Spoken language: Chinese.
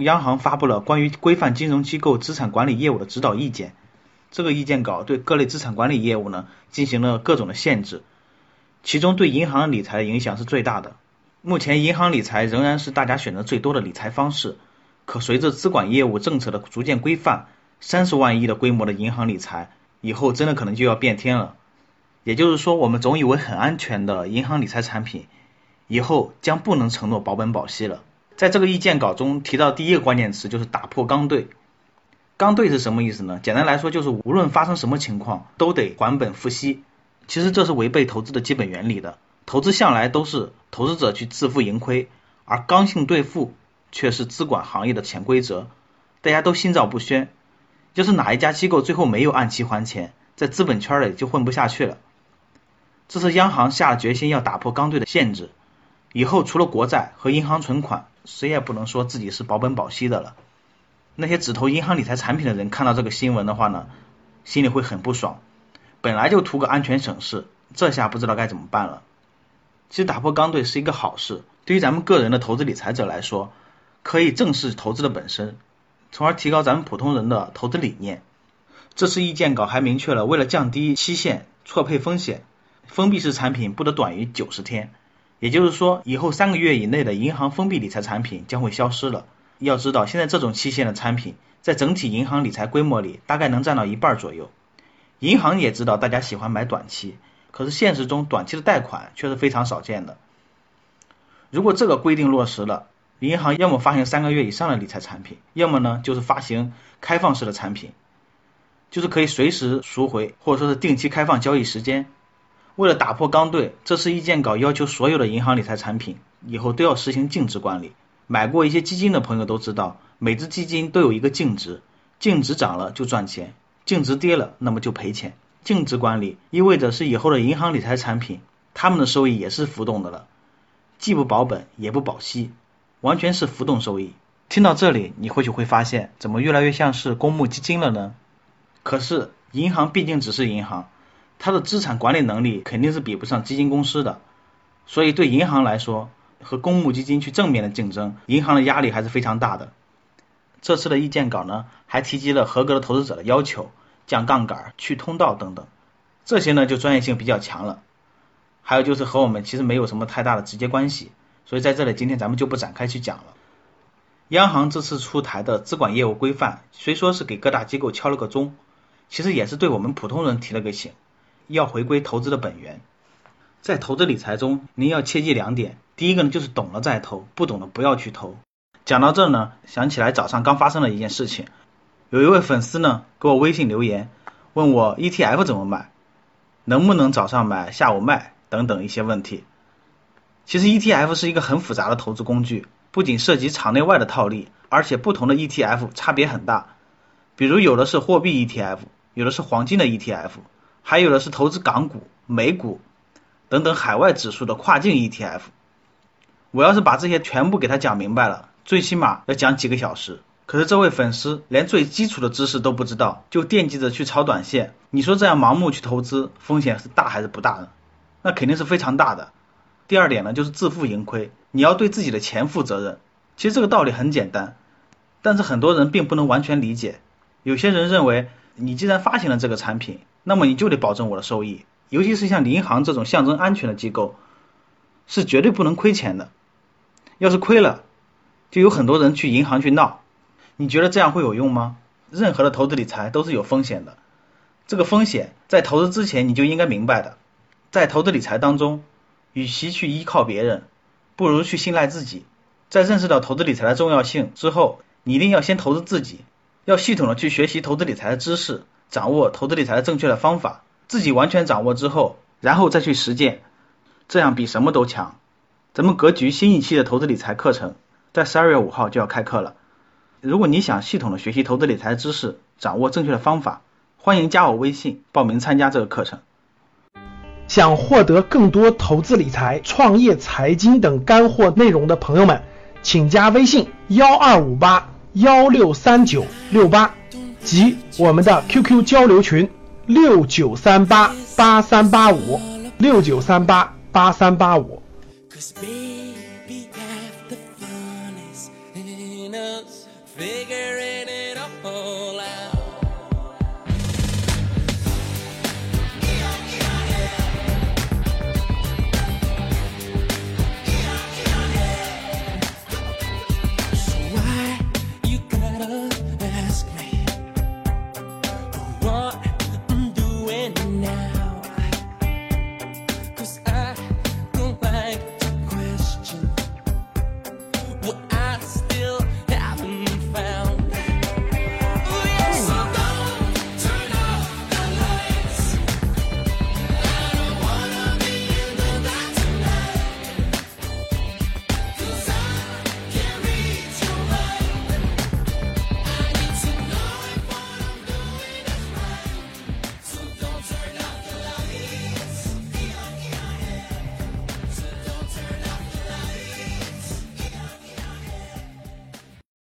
央行发布了关于规范金融机构资产管理业务的指导意见。这个意见稿对各类资产管理业务呢进行了各种的限制，其中对银行理财的影响是最大的。目前，银行理财仍然是大家选择最多的理财方式。可随着资管业务政策的逐渐规范，三十万亿的规模的银行理财以后真的可能就要变天了。也就是说，我们总以为很安全的银行理财产品，以后将不能承诺保本保息了。在这个意见稿中提到第一个关键词就是打破刚兑。刚兑是什么意思呢？简单来说就是无论发生什么情况都得还本付息。其实这是违背投资的基本原理的。投资向来都是投资者去自负盈亏，而刚性兑付却是资管行业的潜规则。大家都心照不宣。要是哪一家机构最后没有按期还钱，在资本圈里就混不下去了。这是央行下了决心要打破刚兑的限制。以后除了国债和银行存款。谁也不能说自己是保本保息的了。那些只投银行理财产品的人看到这个新闻的话呢，心里会很不爽。本来就图个安全省事，这下不知道该怎么办了。其实打破刚兑是一个好事，对于咱们个人的投资理财者来说，可以正视投资的本身，从而提高咱们普通人的投资理念。这次意见稿还明确了，为了降低期限错配风险，封闭式产品不得短于九十天。也就是说，以后三个月以内的银行封闭理财产品将会消失了。要知道，现在这种期限的产品，在整体银行理财规模里，大概能占到一半左右。银行也知道大家喜欢买短期，可是现实中短期的贷款却是非常少见的。如果这个规定落实了，银行要么发行三个月以上的理财产品，要么呢就是发行开放式的产品，就是可以随时赎回，或者说是定期开放交易时间。为了打破刚兑，这次意见稿要求所有的银行理财产品以后都要实行净值管理。买过一些基金的朋友都知道，每只基金都有一个净值，净值涨了就赚钱，净值跌了那么就赔钱。净值管理意味着是以后的银行理财产品，他们的收益也是浮动的了，既不保本也不保息，完全是浮动收益。听到这里，你或许会发现，怎么越来越像是公募基金了呢？可是银行毕竟只是银行。它的资产管理能力肯定是比不上基金公司的，所以对银行来说，和公募基金去正面的竞争，银行的压力还是非常大的。这次的意见稿呢，还提及了合格的投资者的要求，降杠杆、去通道等等，这些呢就专业性比较强了。还有就是和我们其实没有什么太大的直接关系，所以在这里今天咱们就不展开去讲了。央行这次出台的资管业务规范，虽说是给各大机构敲了个钟，其实也是对我们普通人提了个醒。要回归投资的本源，在投资理财中，您要切记两点。第一个呢，就是懂了再投，不懂的不要去投。讲到这呢，想起来早上刚发生的一件事情，有一位粉丝呢给我微信留言，问我 ETF 怎么买，能不能早上买下午卖等等一些问题。其实 ETF 是一个很复杂的投资工具，不仅涉及场内外的套利，而且不同的 ETF 差别很大。比如有的是货币 ETF，有的是黄金的 ETF。还有的是投资港股、美股等等海外指数的跨境 ETF。我要是把这些全部给他讲明白了，最起码要讲几个小时。可是这位粉丝连最基础的知识都不知道，就惦记着去炒短线。你说这样盲目去投资，风险是大还是不大呢？那肯定是非常大的。第二点呢，就是自负盈亏，你要对自己的钱负责任。其实这个道理很简单，但是很多人并不能完全理解。有些人认为，你既然发行了这个产品，那么你就得保证我的收益，尤其是像银行这种象征安全的机构，是绝对不能亏钱的。要是亏了，就有很多人去银行去闹。你觉得这样会有用吗？任何的投资理财都是有风险的，这个风险在投资之前你就应该明白的。在投资理财当中，与其去依靠别人，不如去信赖自己。在认识到投资理财的重要性之后，你一定要先投资自己，要系统的去学习投资理财的知识。掌握投资理财的正确的方法，自己完全掌握之后，然后再去实践，这样比什么都强。咱们格局新一期的投资理财课程在十二月五号就要开课了。如果你想系统的学习投资理财知识，掌握正确的方法。欢迎加我微信报名参加这个课程。想获得更多投资理财、创业财经等干货内容的朋友们，请加微信幺二五八幺六三九六八及我们的 QQ 交流群六九三八八三八五六九三八八三八五。Figure it